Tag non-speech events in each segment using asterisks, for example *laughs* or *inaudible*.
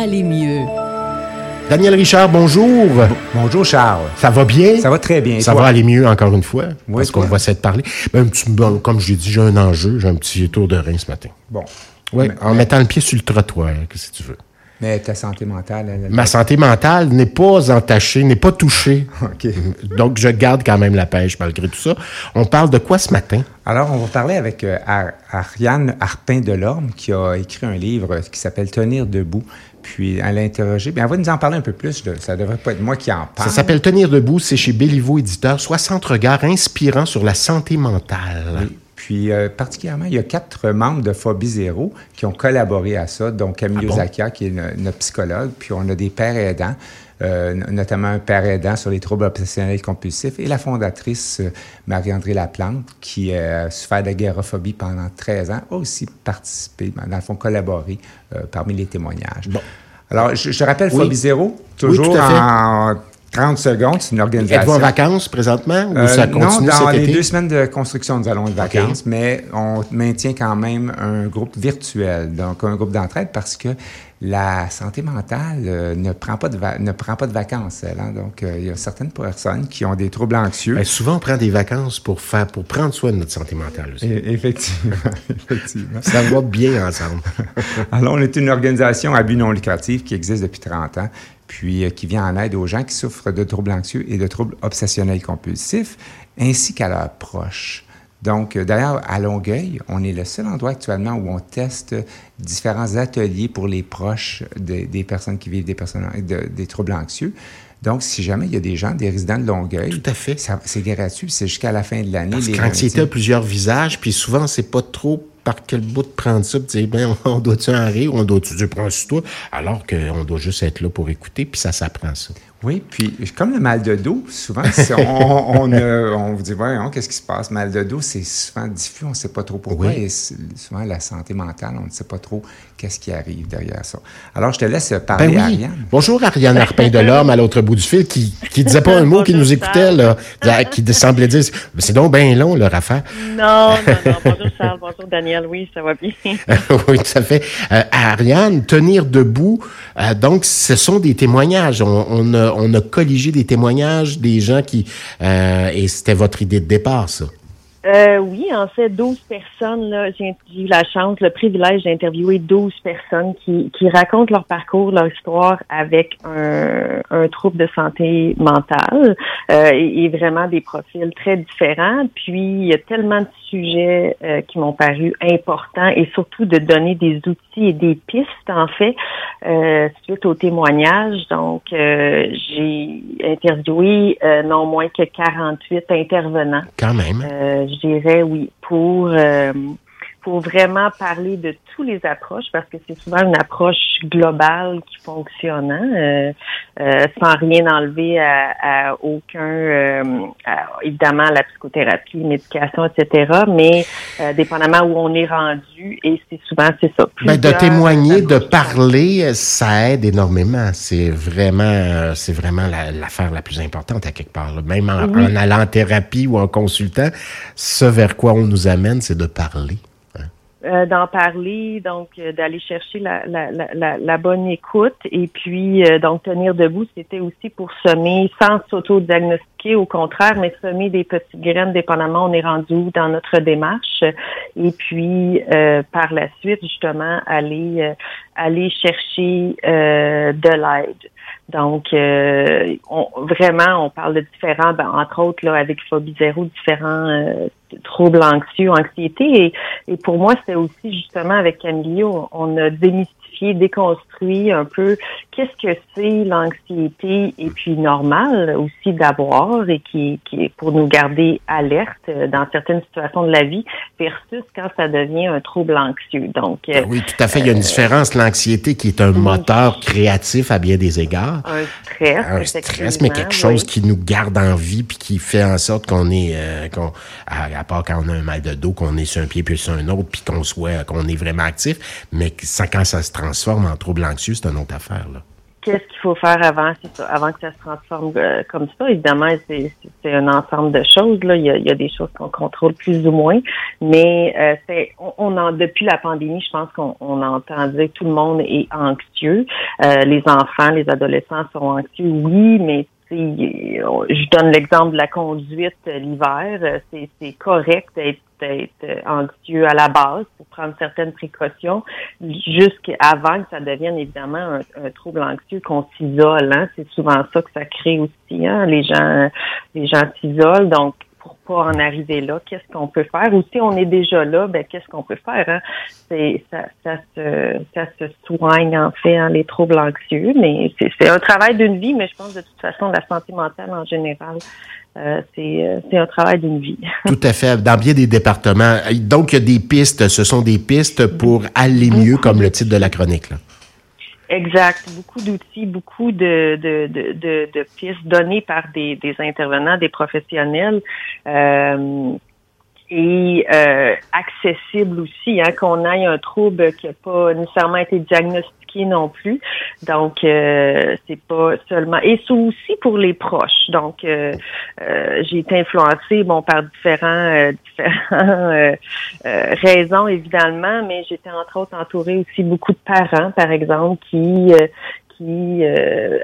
aller mieux. Daniel Richard, bonjour. Bonjour Charles. Ça va bien? Ça va très bien. Ça va aller mieux encore une fois. Oui, parce qu'on va essayer de parler. Ben, un petit- bon, comme je l'ai dit, j'ai un enjeu. J'ai un petit tour de rein ce matin. Bon. Oui, Mais- en mettant le pied sur le trottoir, que tu veux. Mais ta santé mentale, elle, Ma santé mentale n'est pas entachée, n'est pas touchée. *laughs* OK. Donc, je garde quand même la pêche malgré tout ça. On parle de quoi ce matin? Alors, on va parler avec euh, Ar- Ariane Harpin-Delorme, qui a écrit un livre qui s'appelle Tenir debout. Puis, elle a interrogé. Bien, elle va nous en parler un peu plus. de- ça devrait pas être moi qui en Ça parle. s'appelle Tenir debout. C'est chez Béliveau Éditeur. 60 regards inspirants sur la santé mentale. Oui. Puis, euh, particulièrement, il y a quatre membres de Phobie Zéro qui ont collaboré à ça. Donc, Camille Ah bon? Zakia, qui est no- notre psychologue. Puis, on a des pères aidants, euh, notamment un père aidant sur les troubles obsessionnels compulsifs et la fondatrice euh, Marie-André Laplante, qui euh, a souffert d'agoraphobie pendant 13 ans, a aussi participé, dans le fond, collaboré parmi les témoignages. Bon. Alors, je, je rappelle Oui. Phobie Zéro, toujours en 30 secondes. C'est une organisation. Êtes-vous en vacances présentement ou Euh, ça non, continue dans cet les été? deux semaines de construction, nous allons être vacances, mais on maintient quand même un groupe virtuel, donc un groupe d'entraide, parce que la santé mentale euh, ne, prend pas de ne prend pas de vacances, elle. hein. Donc, euh, il y a certaines personnes qui ont des troubles anxieux. Ben, souvent, on prend des vacances pour faire, pour prendre soin de notre santé mentale aussi. Effectivement, *laughs* effectivement. Ça va bien ensemble. *laughs* Alors, on est une organisation à but non lucratif qui existe depuis 30 ans, puis euh, qui vient en aide aux gens qui souffrent de troubles anxieux et de troubles obsessionnels compulsifs, ainsi qu'à leurs proches. Donc, euh, d'ailleurs, à Longueuil, on est le seul endroit actuellement où on teste différents ateliers pour les proches de- des personnes qui vivent des, personnes, de- des troubles anxieux. Donc, si jamais il y a des gens, des résidents de Longueuil, Tout à fait. c'est gratuit, c'est jusqu'à la fin de l'année. Parce que l'anxiété a plusieurs visages, puis souvent, c'est pas trop par quel bout de prendre ça, puis dire, ben, on doit-tu en rire, on doit-tu dire, prends sur toi, alors qu'on doit juste être là pour écouter, puis ça s'apprend, ça. Oui, puis comme le mal de dos, souvent, on, *laughs* on, euh, on vous dit, voyons, qu'est-ce qui se passe? Mal de dos, c'est souvent diffus, on ne sait pas trop pourquoi. Oui. Et souvent, la santé mentale, on ne sait pas trop qu'est-ce qui arrive derrière ça. Alors, je te laisse parler Ben à oui. Ariane. Bonjour, Ariane Arpin de l'Orme, à l'autre bout du fil, qui, qui disait pas un mot, qui nous écoutait, là, qui semblait dire, c'est donc bien long, leur affaire. Non, non, non. Bonjour Charles, bonjour Daniel. Oui, ça va bien. *laughs* oui, tout à fait. Euh, Ariane, tenir debout, euh, donc ce sont des témoignages. On, on a, on a colligé des témoignages des gens qui... euh, et c'était votre idée de départ, ça. Euh, oui, en fait, 12 personnes, j'ai eu la chance, le privilège d'interviewer 12 personnes qui, qui racontent leur parcours, leur histoire avec un, un trouble de santé mentale euh, et, et vraiment des profils très différents. Puis, il y a tellement de sujets euh, qui m'ont paru importants et surtout de donner des outils et des pistes, en fait, euh, suite au témoignage. Donc, euh, j'ai interviewé euh, non moins que 48 intervenants. Quand même. Je dirais oui, pour euh, pour vraiment parler de tous les approches, parce que c'est souvent une approche globale qui fonctionne, hein, euh, euh, sans rien enlever à, à aucun, euh, à, évidemment, la psychothérapie, médication, etc., mais euh, dépendamment où on est rendu, et c'est souvent, c'est ça. Ben, de témoigner, de parler, ça aide énormément. C'est vraiment, euh, c'est vraiment la- l'affaire la, plus importante à quelque part. là. Même en, Oui. en allant en thérapie ou en consultant, ce vers quoi on nous amène, c'est de parler. Euh, d'en parler, donc euh, d'aller chercher la, la, la, la, bonne écoute et puis euh, donc tenir debout, c'était aussi pour semer sans s'auto-diagnostiquer, au contraire, mais semer des petites graines dépendamment on est rendu où dans notre démarche et puis euh, par la suite justement aller euh, aller chercher de l'aide. Donc, euh, on, vraiment, on parle de différents, ben, entre autres, là, avec Phobie Zéro, différents euh, troubles anxieux, anxiété. Et, et pour moi, c'était aussi justement avec Camillio, on a démystifié, déconstruit un peu qu'est-ce que c'est l'anxiété et puis normal aussi d'avoir et qui, qui est pour nous garder alerte euh, dans certaines situations de la vie versus quand ça devient un trouble anxieux. Donc, euh, Ben Oui, tout à fait. Il y a une différence. L'anxiété qui est un moteur créatif à bien des égards. un stress. un stress, mais quelque chose oui. qui nous garde en vie puis qui fait en sorte qu'on est, euh, qu'on, à, à part quand on a un mal de dos, qu'on est sur un pied puis sur un autre, puis qu'on soit, qu'on est vraiment actif, mais ça, quand ça se transforme en trouble anxieux, c'est une autre affaire. Là. qu'est-ce qu'il faut faire avant, avant que ça se transforme euh, comme ça? Évidemment, c'est un ensemble de choses. Là. Il, y a, il y a des choses qu'on contrôle plus ou moins, mais euh, c'est on, en depuis la pandémie, je pense qu'on on entend dire que tout le monde est anxieux. Euh, les enfants, les adolescents sont anxieux, oui, mais je donne l'exemple de la conduite l'hiver. C'est correct d'être être anxieux à la base pour prendre certaines précautions jusqu'avant que ça devienne évidemment un, trouble anxieux qu'on s'isole. Hein. C'est souvent ça que ça crée aussi. Hein. Les gens, les gens s'isolent. Donc, pour pas en arriver là, qu'est-ce qu'on peut faire? Ou si on est déjà là, ben qu'est-ce qu'on peut faire? Hein? C'est ça, ça se soigne en fait hein, les troubles anxieux, mais c'est un travail d'une vie, mais je pense de toute façon la santé mentale en général. Euh, euh, c'est un travail d'une vie. *laughs* Tout à fait, dans bien des départements. Donc, il y a des pistes, ce sont des pistes pour aller mieux, comme le titre de la chronique. Exact. Beaucoup d'outils, beaucoup de, de, de, de, pistes données par des, des intervenants, des professionnels. Euh, et euh, accessible aussi, hein, qu'on ait un trouble qui n'a pas nécessairement été diagnostiqué non plus. Donc, euh, c'est pas seulement... Et c'est aussi pour les proches. Donc, euh, euh j'ai été influencée, bon, par différents, *laughs* différents raisons, évidemment, mais j'étais entre autres entourée aussi beaucoup de parents, par exemple, qui qui euh,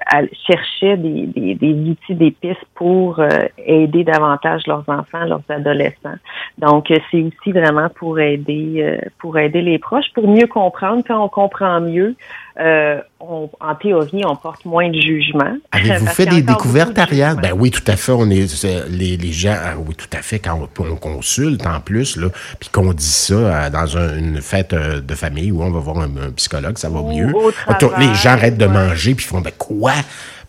cherchaient des, des, des, outils, des pistes pour euh, aider davantage leurs enfants, leurs adolescents. Donc, euh, c'est aussi vraiment pour aider euh, pour aider les proches, pour mieux comprendre. Quand on comprend mieux, euh, on, en théorie, on porte moins de jugement. Avez-vous fait des découvertes, Ariane? Ben oui, tout à fait. On est les, les gens, ah oui, tout à fait. Quand on, consulte en plus, là, puis qu'on dit ça dans une fête de famille où on va voir un, psychologue, ça va mieux. les gens arrêtent de manger puis font ben quoi?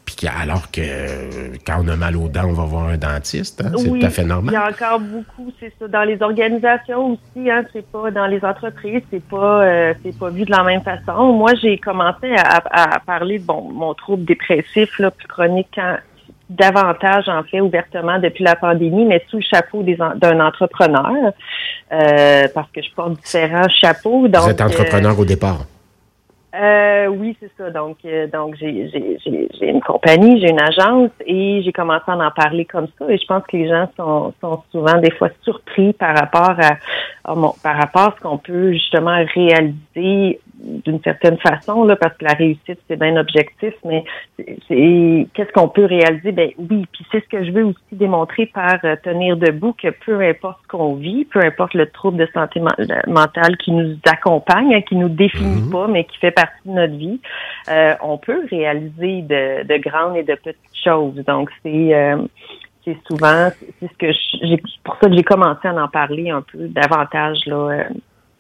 Puis alors que quand on a mal aux dents, on va voir un dentiste. Hein? C'est tout à fait normal. Il y a encore beaucoup, c'est ça. Dans les organisations aussi, hein, c'est pas dans les entreprises, c'est pas euh, c'est pas vu de la même façon. Moi, j'ai commencé à, parler de bon, mon trouble dépressif là, plus chronique davantage en fait ouvertement depuis la pandémie, mais sous le chapeau d'un entrepreneur, euh, parce que je porte différents chapeaux. Donc, Vous êtes entrepreneur au départ. Euh, oui, c'est ça. Donc, euh, donc j'ai, j'ai, j'ai une compagnie, j'ai une agence et j'ai commencé à en parler comme ça. Et je pense que les gens sont, sont souvent des fois surpris par rapport à, par rapport à ce qu'on peut justement réaliser d'une certaine façon, là, parce que la réussite, c'est bien objectif, mais c'est qu'est-ce qu'on peut réaliser? Ben oui, puis c'est ce que je veux aussi démontrer par euh, tenir debout, que peu importe ce qu'on vit, peu importe le trouble de santé mentale qui nous accompagne, hein, qui nous définit mm-hmm. pas, mais qui fait partie de notre vie, euh, on peut réaliser de, de, grandes et de petites choses. Donc, c'est euh, c'est souvent, c'est ce que j'ai pour ça que j'ai commencé à en parler un peu davantage là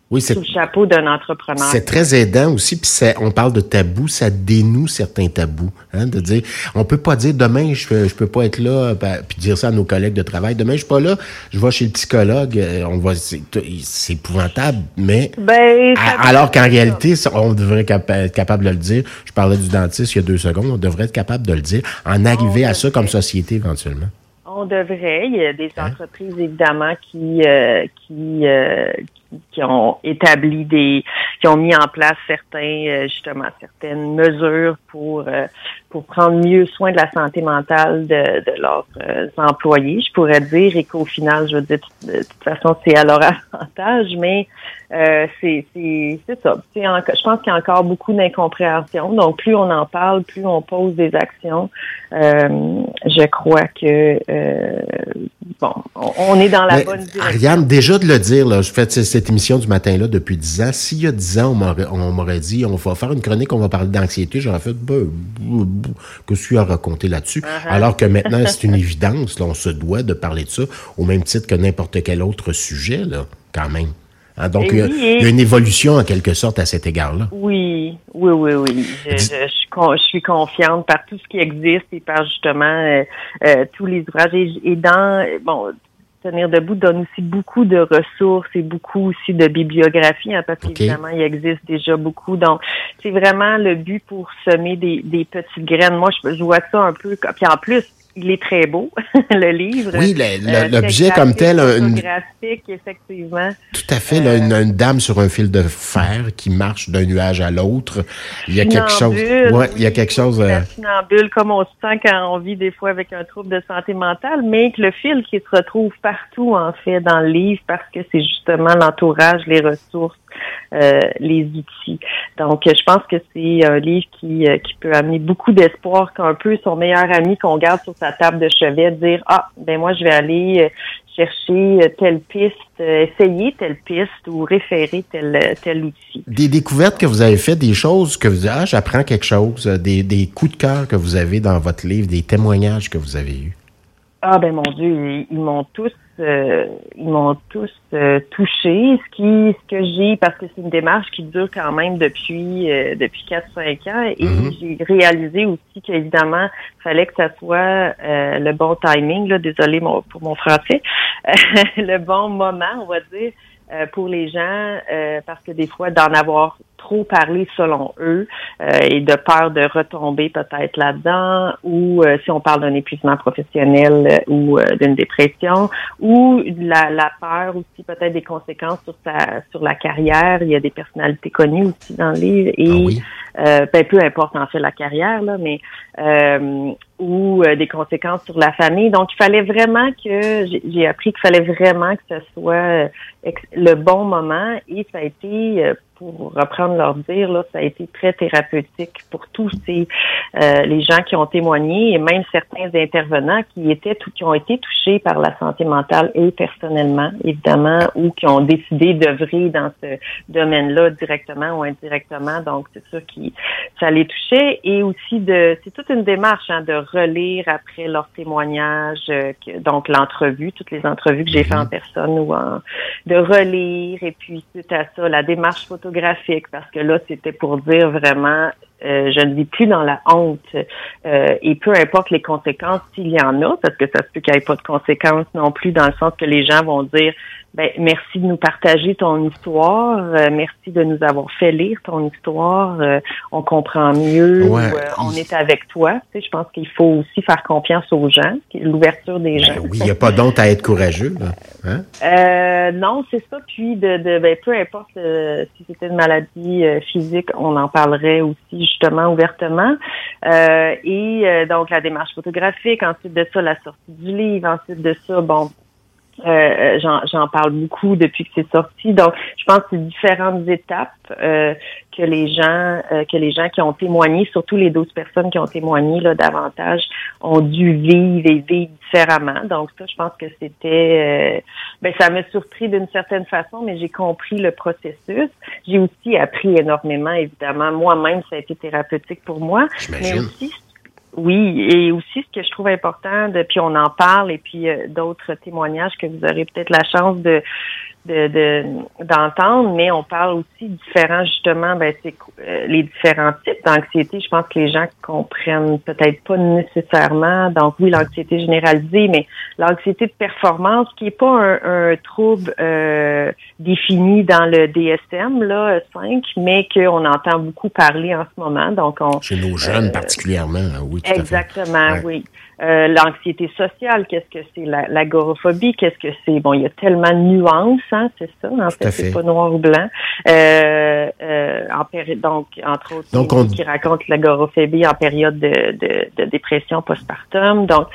oui, c'est le chapeau d'un entrepreneur. C'est très aidant aussi, puis on parle de tabou, ça dénoue certains tabous, hein, de dire, on peut pas dire demain je je peux pas être là, ben, puis dire ça à nos collègues de travail, demain je suis pas là, je vais chez le psychologue, euh, on va, c'est épouvantable, mais ben, alors qu'en réalité, on devrait être capable de le dire. Je parlais du dentiste il y a deux secondes, on devrait être capable de le dire, en arriver à ça comme société éventuellement. On devrait. Il y a des hein? entreprises évidemment qui euh, qui, euh, qui ont établi des, qui ont mis en place certains, euh, justement, certaines mesures pour euh, pour prendre mieux soin de la santé mentale de, de leurs euh, employés, je pourrais dire, et qu'au final, je veux dire, de, toute façon, c'est à leur *laughs* avantage, mais euh, c'est c'est ça. je pense qu'il y a encore beaucoup d'incompréhension. Donc, plus on en parle, plus on pose des actions. Euh, je crois que bon, on, est dans la bonne direction. Ariane, déjà de le dire, là, je fais cette émission du matin-là depuis dix ans. S'il y a dix ans, on m'aurait dit, on va faire une chronique, on va parler d'anxiété, j'aurais fait, ben, que je suis à raconter là-dessus? Uh-huh. Alors que maintenant, *laughs* c'est une évidence, là, on se doit de parler de ça au même titre que n'importe quel autre sujet, là, quand même. Hein, donc, il y, a une évolution en quelque sorte à cet égard-là. Oui, oui, oui, oui. Je, je, suis confiante par tout ce qui existe et par justement euh, euh, tous les ouvrages. Et, dans, bon, Tenir debout donne aussi beaucoup de ressources et beaucoup aussi de bibliographie, hein, parce qu'évidemment, il existe déjà beaucoup. Donc, c'est vraiment le but pour semer des, des petites graines. Moi, je, je vois ça un peu. Puis en plus, il est très beau, *laughs* le livre. Oui, Euh, l'objet comme tel, graphique, une, photographique, effectivement. tout à fait, là, une, une dame sur un fil de fer qui marche d'un nuage à l'autre. Il y a quelque chose. Ouais, il y a quelque chose. euh, La funambule, comme on se sent quand on vit des fois avec un trouble de santé mentale, mais que le fil qui se retrouve partout, en fait, dans le livre, parce que c'est justement l'entourage, les ressources, euh, les outils. Donc, je pense que c'est un livre qui, euh, qui peut amener beaucoup d'espoir qu'un peu son meilleur ami qu'on garde sur sa table de chevet, dire, ah, ben moi, je vais aller euh, chercher telle piste, essayer telle piste ou référer tel, tel outil. Des découvertes que vous avez faites, des choses que vous ah, j'apprends quelque chose, des, des coups de cœur que vous avez dans votre livre, des témoignages que vous avez eus? Ah ben mon Dieu, ils, ils m'ont tous, euh, ils m'ont tous euh, touché. Ce qui, ce que j'ai, parce que c'est une démarche qui dure quand même depuis euh, depuis quatre cinq ans, et Mhm. j'ai réalisé aussi qu'évidemment, fallait que ça soit euh, le bon timing. Là, désolé mon, pour mon français, *laughs* le bon moment, on va dire. euh, pour les gens, euh, parce que des fois, d'en avoir trop parlé selon eux euh, et de peur de retomber peut-être là-dedans, ou euh, si on parle d'un épuisement professionnel euh, ou euh, d'une dépression, ou la, la peur aussi peut-être des conséquences sur sa sur la carrière. Il y a des personnalités connues aussi dans le livre et Ah oui. euh, ben, peu importe en fait la carrière là, mais euh, ou euh, des conséquences sur la famille. Donc il fallait vraiment que j'ai- appris qu'il fallait vraiment que ce soit le bon moment et ça a été euh, pour reprendre leur dire là, ça a été très thérapeutique pour tous ces euh, les gens qui ont témoigné et même certains intervenants qui étaient qui ont été touchés par la santé mentale et personnellement évidemment ou qui ont décidé d'œuvrer dans ce domaine-là directement ou indirectement. Donc c'est sûr que ça les touchait. Et aussi de c'est toute une démarche hein, de relire après leurs témoignages, euh, que- donc l'entrevue, toutes les entrevues que j'ai faites en personne ou en de relire. Et puis suite à ça la démarche parce que là c'était pour dire vraiment euh, je ne vis plus dans la honte. Euh, et peu importe les conséquences s'il y en a parce que ça se peut qu'il n'y ait pas de conséquences non plus dans le sens que les gens vont dire ben merci de nous partager ton histoire, euh, merci de nous avoir fait lire ton histoire, euh, on comprend mieux, Ouais. ou, euh, on est avec toi. Tu sais, je pense qu'il faut aussi faire confiance aux gens, l'ouverture des gens. Ben oui, il n'y a pas d'honte à être courageux. Là. Hein? Euh, non, c'est ça. Puis de, de ben, peu importe euh, si c'était une maladie physique, on en parlerait aussi justement ouvertement. Euh, et euh, donc la démarche photographique, ensuite de ça la sortie du livre, ensuite de ça, bon. Euh, j'en, j'en parle beaucoup depuis que c'est sorti. Donc, je pense que c'est différentes étapes euh, que les gens euh, que les gens qui ont témoigné, surtout les 12 personnes qui ont témoigné là, davantage, ont dû vivre et vivre différemment. Donc ça, je pense que c'était euh, ben ça m'a surpris d'une certaine façon, mais j'ai compris le processus. J'ai aussi appris énormément, évidemment. Moi-même, ça a été thérapeutique pour moi. Mais aussi, oui, et aussi ce que je trouve important, de, puis on en parle, et puis euh, d'autres témoignages que vous aurez peut-être la chance de de- de- d'entendre, mais on parle aussi différents justement, ben c'est euh, les différents types d'anxiété. Je pense que les gens comprennent peut-être pas nécessairement. Donc oui, l'anxiété généralisée, mais l'anxiété de performance, qui est pas un, un trouble euh, défini dans le DSM là 5, mais qu'on entend beaucoup parler en ce moment. Donc on Chez nos jeunes Euh, particulièrement, hein, oui, tout à fait. Exactement, oui. Euh, L'anxiété sociale, qu'est-ce que c'est? La- L'agorophobie, qu'est-ce que c'est? Bon, il y a tellement de nuances, hein, c'est ça. En fait, fait. c'est pas noir ou blanc. Euh, euh, en donc, entre autres, Donc, on- qui raconte l'agoraphobie en période de, de, de dépression postpartum. Donc,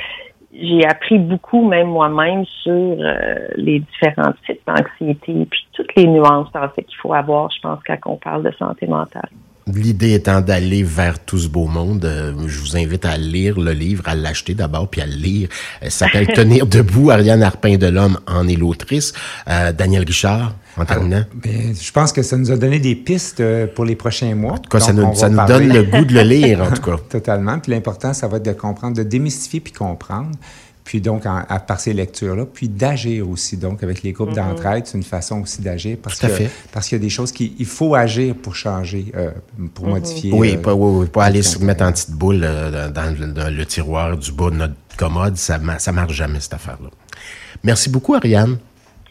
j'ai appris beaucoup, même moi-même, sur euh, les différents types d'anxiété, puis toutes les nuances en fait qu'il faut avoir, je pense, quand on parle de santé mentale. L'idée étant d'aller vers tout ce beau monde, euh, je vous invite à lire le livre, à l'acheter d'abord, puis à le lire. Euh, Ça s'appelle *laughs* Tenir debout. Ariane Arpin de l'Homme en est l'autrice. Euh, Daniel Richard, en terminant. Ben, je pense que ça nous a donné des pistes euh, pour les prochains mois. En tout cas, ça nous, ça nous donne le goût de le lire, en tout *laughs* cas. Totalement. Puis l'important, ça va être de comprendre, de démystifier puis comprendre. Puis donc, en- à, par ces lectures-là, puis d'agir aussi. Donc, avec les groupes d'entraide, c'est une façon aussi d'agir parce Tout à que fait. parce qu'il y a des choses qu'il il faut agir pour changer, euh, pour modifier. Oui, euh, pas, oui, oui, pas aller se mettre en petite boule euh, dans, le- dans le tiroir du bas de notre commode. Ça, ma- ça marche jamais, cette affaire-là. Merci beaucoup, Ariane.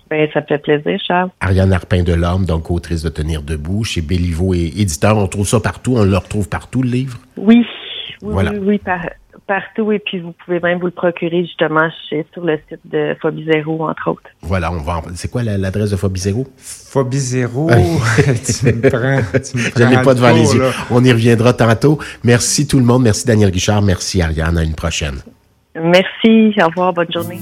Ben, ça me fait plaisir, Charles. Ariane Arpin de l'Homme, donc autrice de Tenir debout, chez Béliveau et éditeur. On trouve ça partout, on le retrouve partout, le livre? Oui, oui, Voilà. oui, oui, par- partout et puis vous pouvez même vous le procurer justement chez, sur le site de Phobie Zéro, entre autres. Voilà, on va. C'est quoi l'adresse de Phobie Zéro? Phobie Zéro, *laughs* tu me prends. Tu me *laughs* Je n'ai pas devant les yeux. On y reviendra tantôt. Merci tout le monde. Merci Daniel Guichard. Merci Ariane. À une prochaine. Merci. Au revoir. Bonne journée.